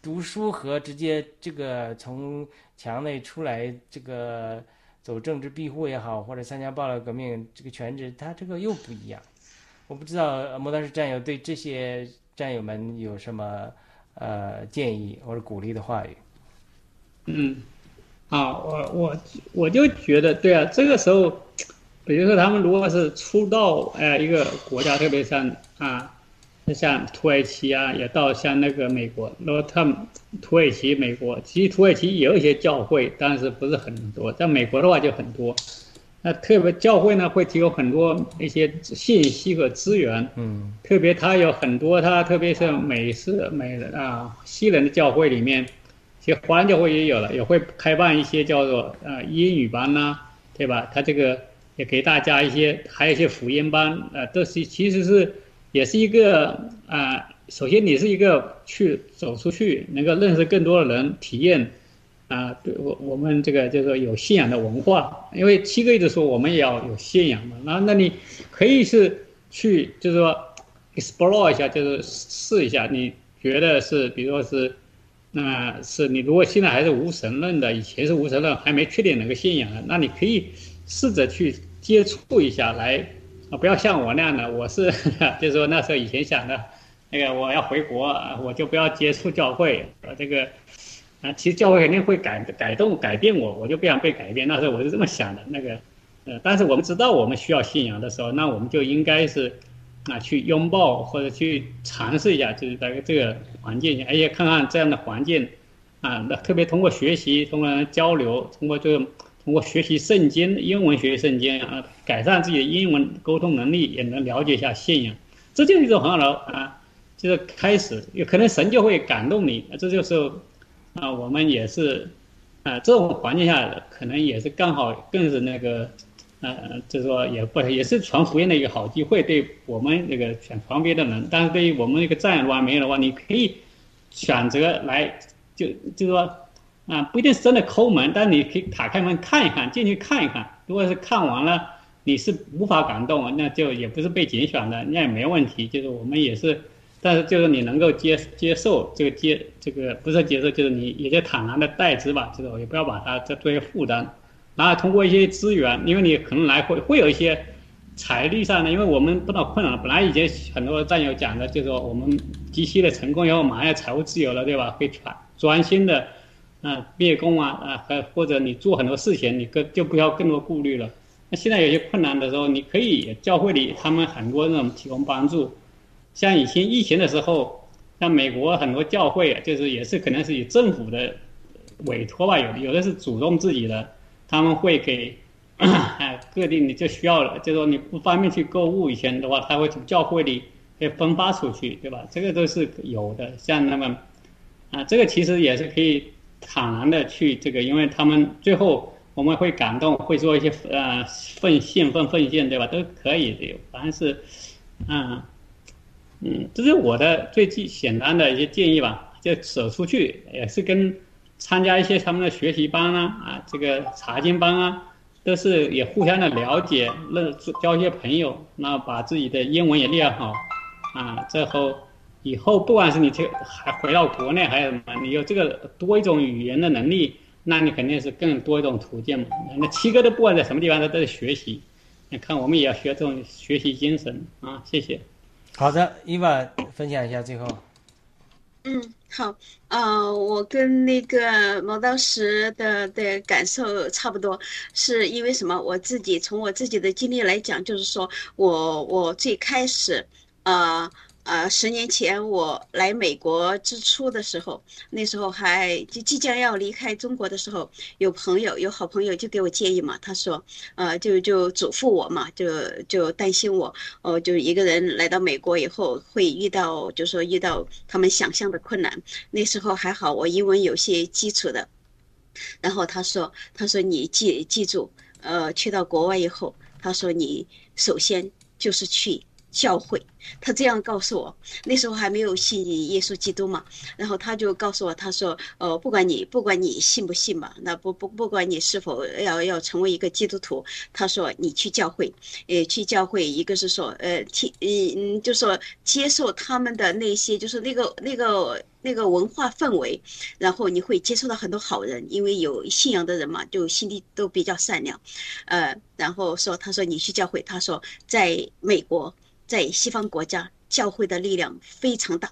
读书和直接这个从墙内出来这个。走政治庇护也好，或者参加暴乱革命这个全职，他这个又不一样。我不知道摩道士战友对这些战友们有什么呃建议或者鼓励的话语？嗯，啊，我我我就觉得，对啊，这个时候，比如说他们如果是初到呃一个国家，特别像啊，像土耳其啊，也到像那个美国，然后他们土耳其、美国，其实土耳其也有一些教会，但是不是很多，在美国的话就很多。那特别教会呢，会提供很多一些信息和资源。嗯，特别它有很多，它特别是美式美人啊西人的教会里面，其实华人教会也有了，也会开办一些叫做呃英语班呐、对吧？它这个也给大家一些，还有一些福音班，呃，都是其实是也是一个啊、首先你是一个去走出去，能够认识更多的人，体验。啊，对我我们这个就是说有信仰的文化，因为七哥一直说我们也要有信仰嘛，那那你可以是去就是说 explore 一下，就是试一下，你觉得是比如说是，那、是你如果现在还是无神论的，以前是无神论，还没确定哪个信仰的，那你可以试着去接触一下来，啊，不要像我那样的，我是 就是说那时候以前想的，那个我要回国，我就不要接触教会，啊，这个。啊，其实教会肯定会改改动改变我，我就不想被改变。那时候我是这么想的，那个，呃，但是我们知道我们需要信仰的时候，那我们就应该是，啊，去拥抱或者去尝试一下，就是在这个环境下，而且看看这样的环境，啊，那特别通过学习，通过交流，通过这个通过学习圣经，英文学习圣经啊，改善自己的英文沟通能力，也能了解一下信仰，这就是一种很好的啊，就是开始，有可能神就会感动你，这就是。啊，我们也是，啊，这种环境下可能也是刚好更是那个，呃，就是说也不也是传福音的一个好机会，对我们那个想传别的人，但是对于我们那个战友的话没有的话，你可以选择来，就就是说，啊，不一定是真的抠门，但你可以打开门看一看，进去看一看。如果是看完了你是无法感动，那就也不是被拣选的，那也没问题。就是我们也是。但是就是你能够接接受这个接这个不是接受，就是你也就坦然的代之吧，这种也不要把它这作为负担。然后通过一些资源，因为你可能来会会有一些财力上的，因为我们碰到困难了。本来以前很多战友讲的，就是说我们极其的成功以后，马上要财务自由了，对吧？会专专心的啊灭工啊啊，和或者你做很多事情，你更就不要更多顾虑了。那现在有些困难的时候，你可以教会里他们很多那种提供帮助。像以前疫情的时候，像美国很多教会，就是也是可能是以政府的委托吧，有有的是主动自己的，他们会给哎各地你就需要了，就说你不方便去购物以前的话，他会从教会里给分发出去，对吧？这个都是有的。像那么啊，这个其实也是可以坦然的去这个，因为他们最后我们会感动，会做一些呃奉献奉奉献，对吧？都可以的，反正是嗯。嗯，这是我的最简简单的一些建议吧。就走出去，也是跟参加一些他们的学习班啊，啊，这个查经班啊，都是也互相的了解，认交一些朋友，那把自己的英文也练好，啊，最后以后不管是你去还回到国内还是什么，你有这个多一种语言的能力，那你肯定是更多一种途径嘛。那七哥都不管在什么地方，他都在学习。你看，我们也要学这种学习精神啊！谢谢。好的，伊娃分享一下最后。嗯，好，呃，我跟那个毛道石的的感受差不多，是因为什么？我自己从我自己的经历来讲，就是说我我最开始，呃。呃，十年前我来美国之初的时候，那时候还就即将要离开中国的时候，有朋友有好朋友就给我建议嘛，他说，呃，就就嘱咐我嘛，就就担心我，哦，就一个人来到美国以后会遇到，就说遇到他们想象的困难。那时候还好，我英文有些基础的。然后他说，他说你记记住，呃，去到国外以后，他说你首先就是去。教会，他这样告诉我，那时候还没有信耶稣基督嘛，然后他就告诉我，他说，呃，不管你不管你信不信吧，那不不不管你是否要要成为一个基督徒，他说你去教会，呃，去教会，一个是说，呃，听，嗯嗯，就说接受他们的那些，就是那个那个。那个文化氛围，然后你会接触到很多好人，因为有信仰的人嘛，就心地都比较善良，呃，然后说他说你去教会，他说在美国，在西方国家，教会的力量非常大。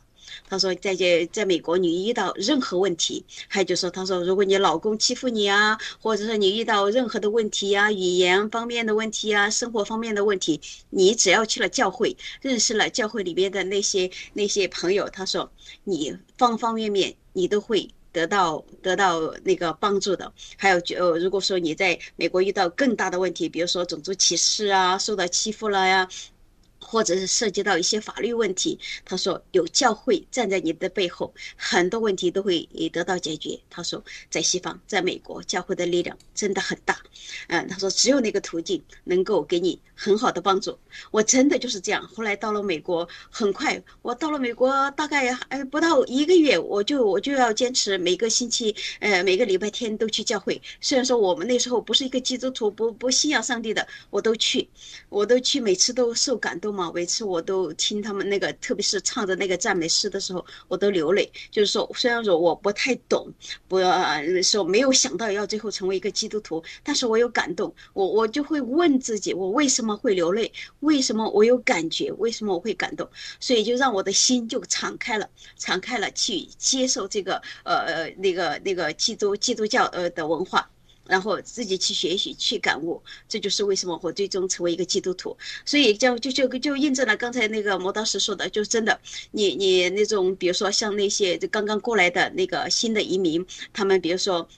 他说，在这在美国，你遇到任何问题，还有就说，他说，如果你老公欺负你啊，或者是你遇到任何的问题呀，语言方面的问题啊，生活方面的问题，你只要去了教会，认识了教会里边的那些那些朋友，他说，你方方面面你都会得到得到那个帮助的。还有就如果说你在美国遇到更大的问题，比如说种族歧视啊，受到欺负了呀。或者是涉及到一些法律问题，他说有教会站在你的背后，很多问题都会得到解决。他说在西方，在美国，教会的力量真的很大。嗯，他说只有那个途径能够给你很好的帮助。我真的就是这样。后来到了美国，很快我到了美国，大概还不到一个月，我就我就要坚持每个星期，呃，每个礼拜天都去教会。虽然说我们那时候不是一个基督徒，不不信仰上帝的，我都去，我都去，每次都受感动。嘛每次我都听他们那个，特别是唱的那个赞美诗的时候，我都流泪。就是说，虽然说我不太懂，不说没有想到要最后成为一个基督徒，但是我有感动。我我就会问自己，我为什么会流泪？为什么我有感觉？为什么我会感动？所以就让我的心就敞开了，敞开了去接受这个呃那个那个基督基督教呃的文化。然后自己去学习，去感悟，这就是为什么我最终成为一个基督徒。所以就就就就印证了刚才那个磨刀石说的，就真的，你你那种，比如说像那些就刚刚过来的那个新的移民，他们比如说。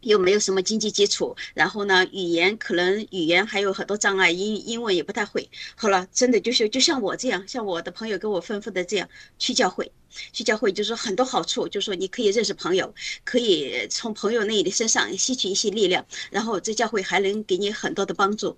又没有什么经济基础，然后呢，语言可能语言还有很多障碍，英英文也不太会。好了，真的就是就像我这样，像我的朋友跟我吩咐的这样，去教会，去教会，就是很多好处，就是说你可以认识朋友，可以从朋友那里的身上吸取一些力量，然后这教会还能给你很多的帮助。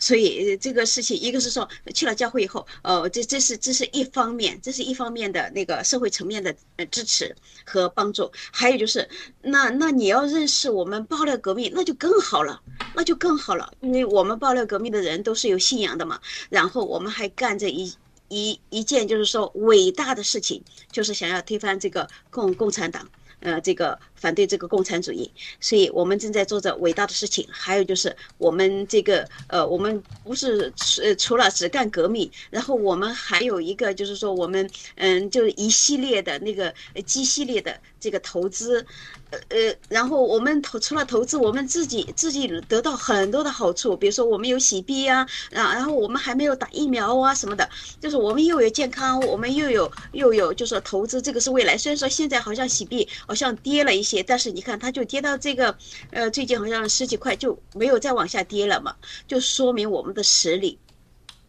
所以这个事情，一个是说去了教会以后，呃，这这是这是一方面，这是一方面的那个社会层面的呃支持和帮助。还有就是，那那你要认识我们爆料革命，那就更好了，那就更好了，因为我们爆料革命的人都是有信仰的嘛。然后我们还干着一一一件就是说伟大的事情，就是想要推翻这个共共产党。呃，这个反对这个共产主义，所以我们正在做着伟大的事情。还有就是，我们这个呃，我们不是呃，除了只干革命，然后我们还有一个就是说，我们嗯，就是一系列的那个基系列的这个投资。呃呃，然后我们投除了投资，我们自己自己得到很多的好处，比如说我们有洗币啊，然，然后我们还没有打疫苗啊什么的，就是我们又有健康，我们又有又有，就是投资这个是未来。虽然说现在好像洗币好像跌了一但是你看它就跌到这个，呃，最近好像十几块就没有再往下跌了嘛，就说明我们的实力。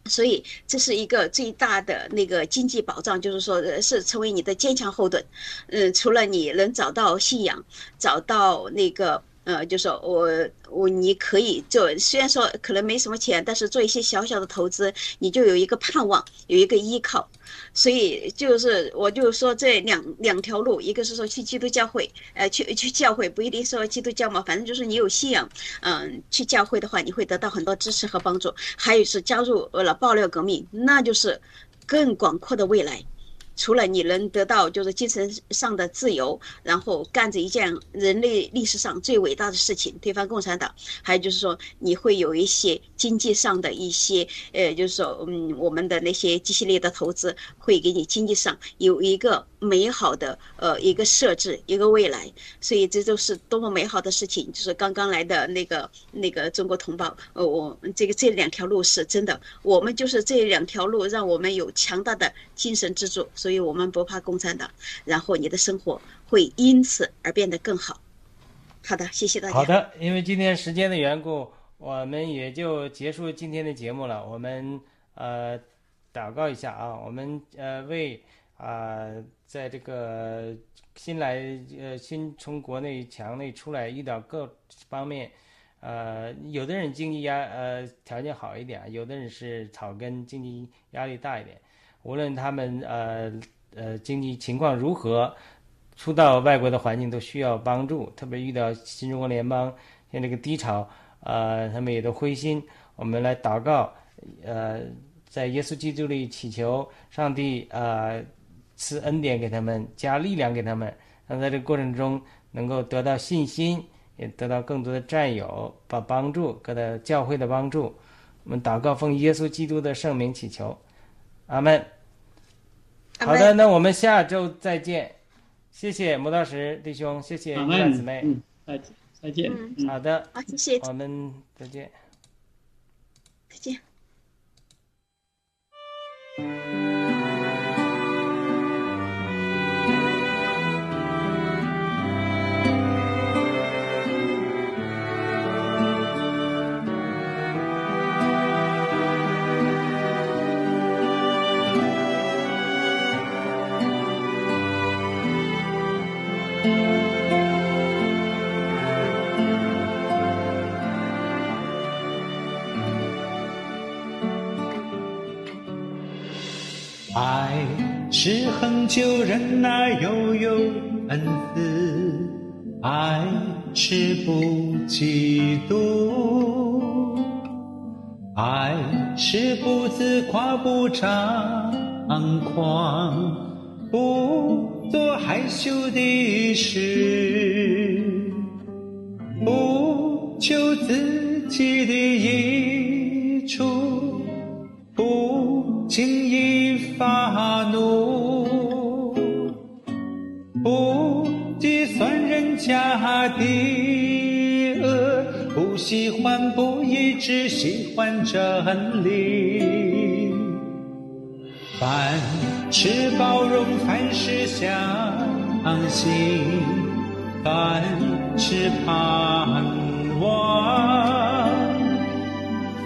所以这是一个最大的那个经济保障，就是说是成为你的坚强后盾。嗯，除了你能找到信仰，找到那个呃，就说我我你可以做，虽然说可能没什么钱，但是做一些小小的投资，你就有一个盼望，有一个依靠。所以就是，我就说这两两条路，一个是说去基督教会，呃，去去教会不一定说基督教嘛，反正就是你有信仰，嗯，去教会的话，你会得到很多支持和帮助。还有是加入了爆料革命，那就是更广阔的未来。除了你能得到就是精神上的自由，然后干着一件人类历史上最伟大的事情，推翻共产党，还有就是说你会有一些经济上的一些，呃，就是说，嗯，我们的那些机系列的投资会给你经济上有一个。美好的呃一个设置一个未来，所以这都是多么美好的事情。就是刚刚来的那个那个中国同胞，呃，我这个这两条路是真的，我们就是这两条路让我们有强大的精神支柱，所以我们不怕共产党，然后你的生活会因此而变得更好。好的，谢谢大家。好的，因为今天时间的缘故，我们也就结束今天的节目了。我们呃祷告一下啊，我们呃为啊。在这个新来呃新从国内墙内出来，遇到各方面，呃，有的人经济压呃条件好一点，有的人是草根，经济压力大一点。无论他们呃呃经济情况如何，初到外国的环境都需要帮助，特别遇到新中国联邦像这个低潮，呃，他们也都灰心。我们来祷告，呃，在耶稣基督里祈求上帝呃。赐恩典给他们，加力量给他们，让在这个过程中能够得到信心，也得到更多的战友，把帮助，得到教会的帮助。我们祷告，奉耶稣基督的圣名祈求，阿门。好的，那我们下周再见。谢谢磨刀石弟兄，谢谢阿姊妹，嗯，再再见。好的，好，谢谢，我们再见，再见。是恒久忍耐，又有恩慈；爱是不嫉妒；爱是不自夸，不张狂，不做害羞的事，不求自己的益处，不轻易发怒，不计算人家的恶，不喜欢不义，只喜欢真理。凡事包容，凡事相信，凡事盼望，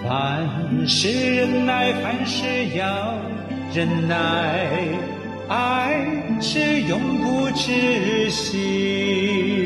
凡事忍耐，凡事要忍耐，爱是永不止息。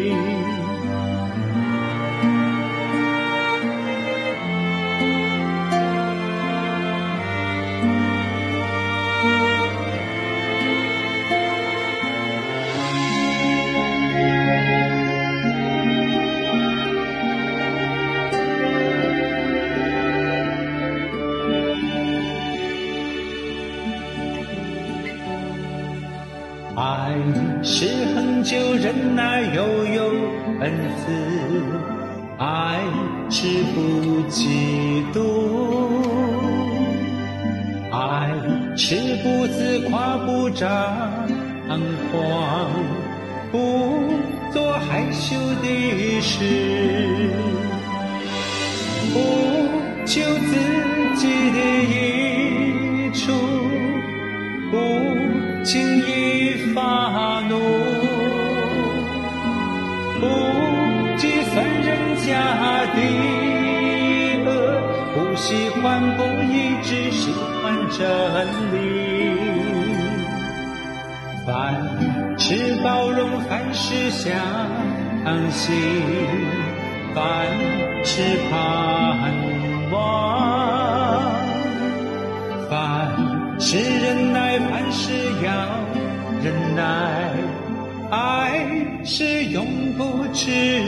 是相信，凡事盼望，凡事忍耐，凡事要忍耐，爱是永不止。